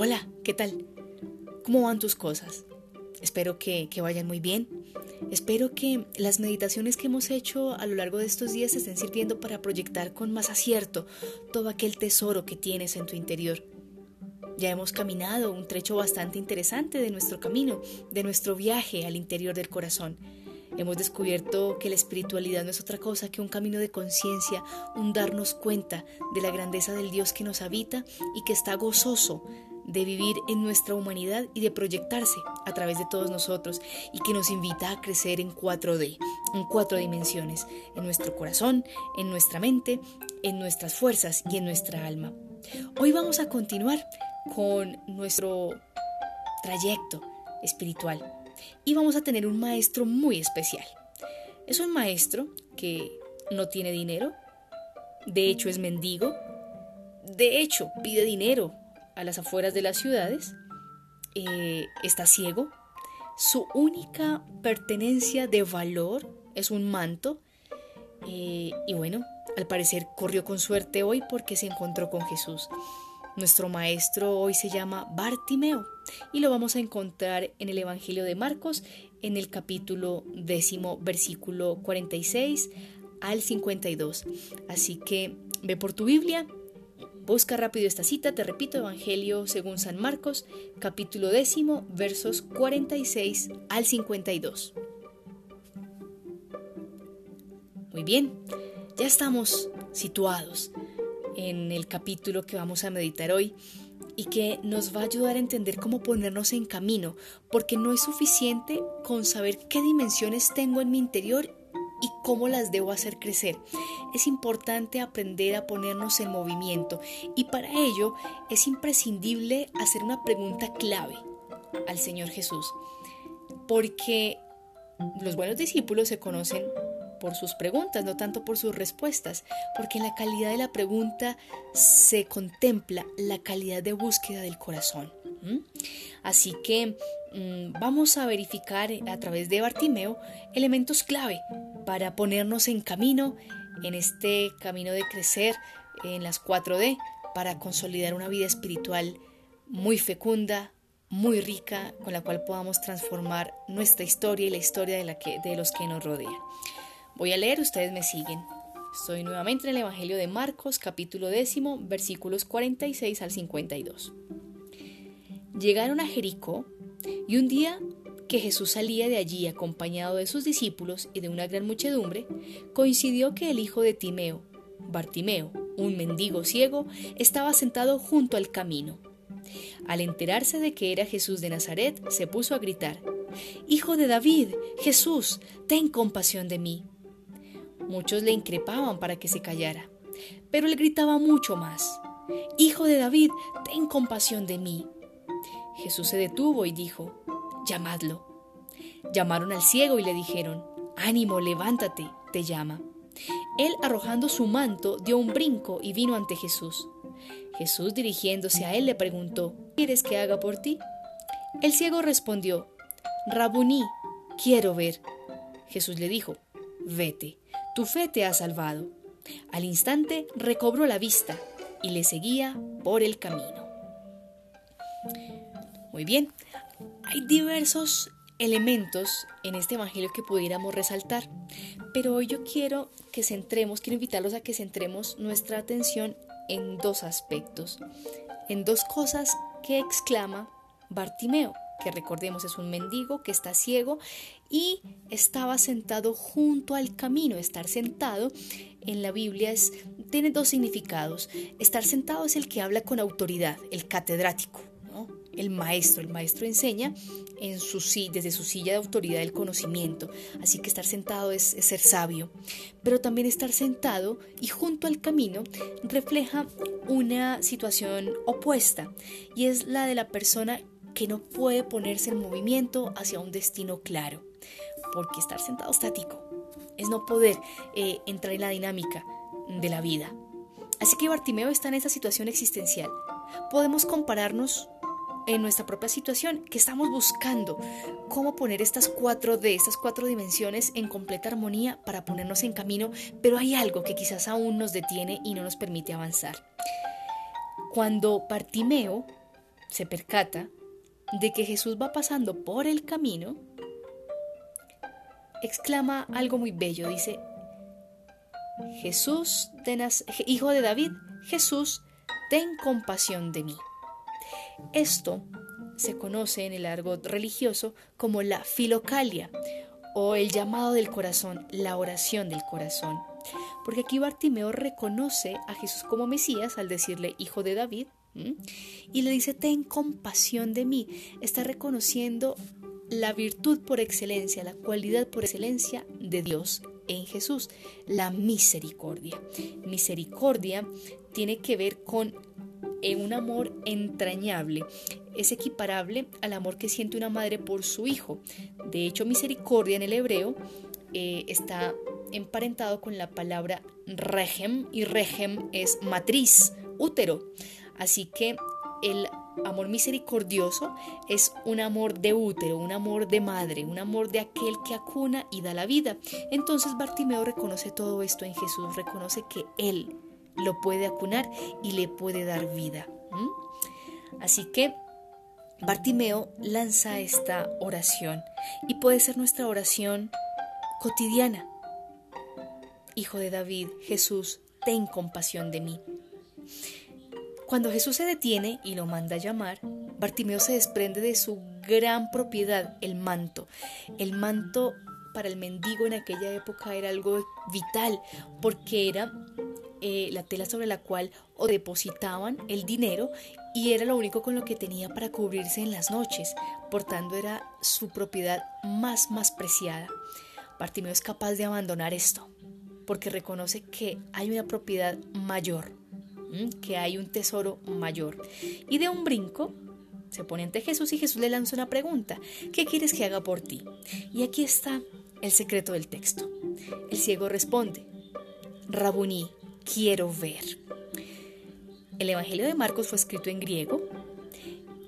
Hola, ¿qué tal? ¿Cómo van tus cosas? Espero que, que, vayan muy bien. Espero que las meditaciones que hemos hecho a lo largo de estos días estén sirviendo para proyectar con más acierto todo aquel tesoro que tienes en tu interior. Ya hemos caminado un trecho bastante interesante de nuestro camino, de nuestro viaje al interior del corazón. Hemos descubierto que la espiritualidad no es otra cosa que un camino de conciencia, un darnos cuenta de la grandeza del Dios que nos habita y que está gozoso de vivir en nuestra humanidad y de proyectarse a través de todos nosotros y que nos invita a crecer en 4D, en cuatro dimensiones, en nuestro corazón, en nuestra mente, en nuestras fuerzas y en nuestra alma. Hoy vamos a continuar con nuestro trayecto espiritual y vamos a tener un maestro muy especial. Es un maestro que no tiene dinero, de hecho es mendigo, de hecho pide dinero a las afueras de las ciudades, eh, está ciego, su única pertenencia de valor es un manto eh, y bueno, al parecer corrió con suerte hoy porque se encontró con Jesús. Nuestro maestro hoy se llama Bartimeo y lo vamos a encontrar en el Evangelio de Marcos en el capítulo décimo versículo 46 al 52. Así que ve por tu Biblia Busca rápido esta cita, te repito, Evangelio según San Marcos, capítulo décimo, versos 46 al 52. Muy bien, ya estamos situados en el capítulo que vamos a meditar hoy y que nos va a ayudar a entender cómo ponernos en camino, porque no es suficiente con saber qué dimensiones tengo en mi interior y cómo las debo hacer crecer. Es importante aprender a ponernos en movimiento y para ello es imprescindible hacer una pregunta clave al Señor Jesús, porque los buenos discípulos se conocen por sus preguntas, no tanto por sus respuestas, porque en la calidad de la pregunta se contempla la calidad de búsqueda del corazón. Así que mm, vamos a verificar a través de Bartimeo elementos clave para ponernos en camino, en este camino de crecer en las 4D, para consolidar una vida espiritual muy fecunda, muy rica, con la cual podamos transformar nuestra historia y la historia de, la que, de los que nos rodean. Voy a leer, ustedes me siguen. Estoy nuevamente en el Evangelio de Marcos, capítulo décimo, versículos 46 al 52. Llegaron a Jericó y un día que Jesús salía de allí acompañado de sus discípulos y de una gran muchedumbre, coincidió que el hijo de Timeo, Bartimeo, un mendigo ciego, estaba sentado junto al camino. Al enterarse de que era Jesús de Nazaret, se puso a gritar, Hijo de David, Jesús, ten compasión de mí. Muchos le increpaban para que se callara, pero él gritaba mucho más, Hijo de David, ten compasión de mí. Jesús se detuvo y dijo, llamadlo. Llamaron al ciego y le dijeron, ánimo, levántate, te llama. Él, arrojando su manto, dio un brinco y vino ante Jesús. Jesús, dirigiéndose a él, le preguntó, ¿quieres que haga por ti? El ciego respondió, Rabuní, quiero ver. Jesús le dijo, vete, tu fe te ha salvado. Al instante recobró la vista y le seguía por el camino. Muy bien, hay diversos elementos en este Evangelio que pudiéramos resaltar, pero hoy yo quiero que centremos, quiero invitarlos a que centremos nuestra atención en dos aspectos, en dos cosas que exclama Bartimeo, que recordemos es un mendigo que está ciego y estaba sentado junto al camino. Estar sentado en la Biblia tiene dos significados. Estar sentado es el que habla con autoridad, el catedrático el maestro. El maestro enseña en su, desde su silla de autoridad del conocimiento. Así que estar sentado es, es ser sabio. Pero también estar sentado y junto al camino refleja una situación opuesta y es la de la persona que no puede ponerse en movimiento hacia un destino claro. Porque estar sentado estático es no poder eh, entrar en la dinámica de la vida. Así que Bartimeo está en esa situación existencial. Podemos compararnos en nuestra propia situación, que estamos buscando cómo poner estas cuatro de estas cuatro dimensiones en completa armonía para ponernos en camino, pero hay algo que quizás aún nos detiene y no nos permite avanzar. Cuando Partimeo se percata de que Jesús va pasando por el camino, exclama algo muy bello, dice, Jesús, hijo de David, Jesús, ten compasión de mí. Esto se conoce en el argot religioso como la filocalia o el llamado del corazón, la oración del corazón. Porque aquí Bartimeo reconoce a Jesús como Mesías al decirle hijo de David y le dice ten compasión de mí. Está reconociendo la virtud por excelencia, la cualidad por excelencia de Dios en Jesús, la misericordia. Misericordia tiene que ver con eh, un amor entrañable. Es equiparable al amor que siente una madre por su hijo. De hecho, misericordia en el hebreo eh, está emparentado con la palabra regem y regem es matriz, útero. Así que el amor misericordioso es un amor de útero, un amor de madre, un amor de aquel que acuna y da la vida. Entonces Bartimeo reconoce todo esto en Jesús, reconoce que Él lo puede acunar y le puede dar vida. Así que Bartimeo lanza esta oración y puede ser nuestra oración cotidiana. Hijo de David, Jesús, ten compasión de mí. Cuando Jesús se detiene y lo manda a llamar, Bartimeo se desprende de su gran propiedad, el manto. El manto para el mendigo en aquella época era algo vital porque era eh, la tela sobre la cual o depositaban el dinero y era lo único con lo que tenía para cubrirse en las noches. Por tanto, era su propiedad más, más preciada. Bartimeo es capaz de abandonar esto porque reconoce que hay una propiedad mayor que hay un tesoro mayor. Y de un brinco se pone ante Jesús y Jesús le lanza una pregunta. ¿Qué quieres que haga por ti? Y aquí está el secreto del texto. El ciego responde, Rabuní, quiero ver. El Evangelio de Marcos fue escrito en griego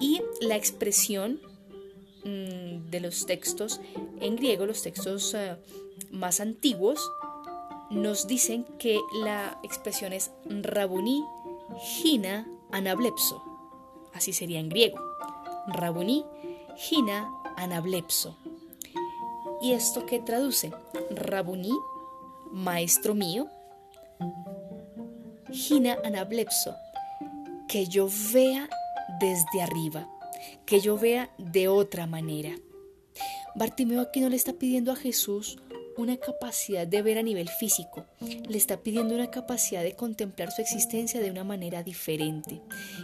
y la expresión mm, de los textos en griego, los textos eh, más antiguos, nos dicen que la expresión es Rabuní Gina Anablepso. Así sería en griego. Rabuní Gina Anablepso. ¿Y esto qué traduce? Rabuní, maestro mío. Gina Anablepso. Que yo vea desde arriba, que yo vea de otra manera. Bartimeo aquí no le está pidiendo a Jesús una capacidad de ver a nivel físico, le está pidiendo una capacidad de contemplar su existencia de una manera diferente.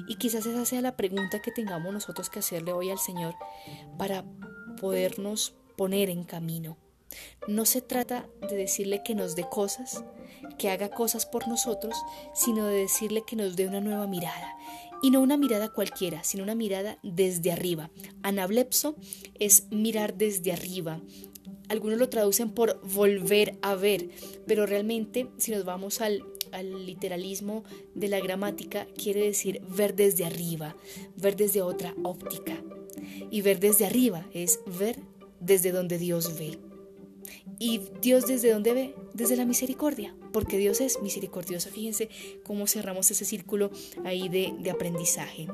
Y quizás esa sea la pregunta que tengamos nosotros que hacerle hoy al Señor para podernos poner en camino. No se trata de decirle que nos dé cosas, que haga cosas por nosotros, sino de decirle que nos dé una nueva mirada. Y no una mirada cualquiera, sino una mirada desde arriba. Anablepso es mirar desde arriba, algunos lo traducen por volver a ver, pero realmente si nos vamos al, literalismo de la gramática, quiere decir ver desde arriba, ver desde otra óptica. Y ver desde arriba es ver desde donde Dios ve. ¿Y Dios desde dónde ve? Desde la misericordia, porque Dios es misericordioso. Fíjense cómo cerramos ese círculo ahí de, aprendizaje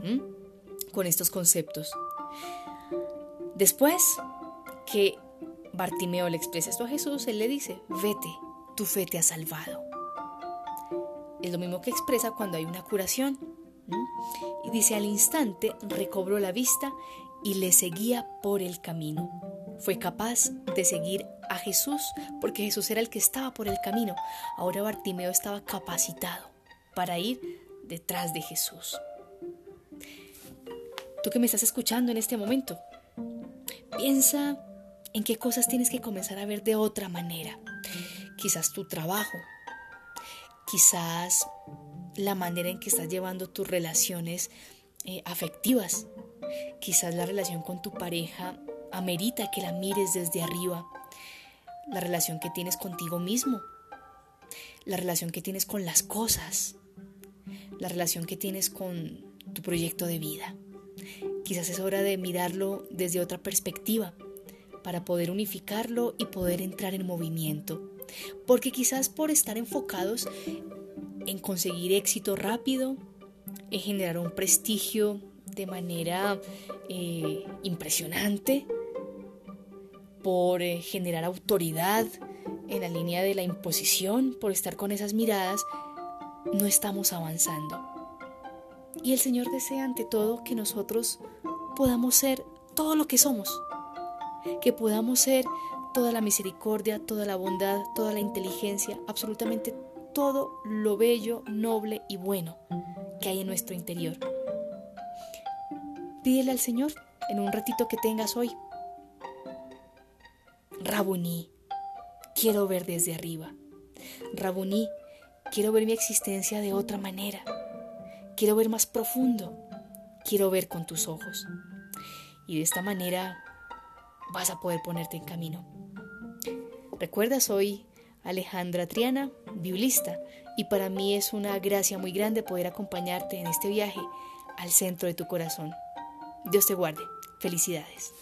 con estos conceptos. Después que Bartimeo le expresa esto a Jesús, él le dice, vete, tu fe te ha salvado. Es lo mismo que expresa cuando hay una curación. Y dice, al instante recobró la vista y le seguía por el camino. Fue capaz de seguir a Jesús porque Jesús era el que estaba por el camino. Ahora Bartimeo estaba capacitado para ir detrás de Jesús. Tú que me estás escuchando en este momento, piensa en qué cosas tienes que comenzar a ver de otra manera. Quizás tu trabajo, quizás la manera en que estás llevando tus relaciones eh, afectivas, quizás la relación con tu pareja amerita que la mires desde arriba, la relación que tienes contigo mismo, la relación que tienes con las cosas, la relación que tienes con tu proyecto de vida. Quizás es hora de mirarlo desde otra perspectiva para poder unificarlo y poder entrar en movimiento. Porque quizás por estar enfocados en conseguir éxito rápido, en generar un prestigio de manera eh, impresionante, por eh, generar autoridad en la línea de la imposición, por estar con esas miradas, no estamos avanzando. Y el Señor desea ante todo que nosotros podamos ser todo lo que somos, que podamos ser toda la misericordia, toda la bondad, toda la inteligencia, absolutamente todo lo bello, noble y bueno que hay en nuestro interior. Pídele al Señor en un ratito que tengas hoy. Rabuní, quiero ver desde arriba. Rabuní, quiero ver mi existencia de otra manera. Quiero ver más profundo. Quiero ver con tus ojos. Y de esta manera vas a poder ponerte en camino. Recuerda, soy Alejandra Triana, biblista, y para mí es una gracia muy grande poder acompañarte en este viaje al centro de tu corazón. Dios te guarde. Felicidades.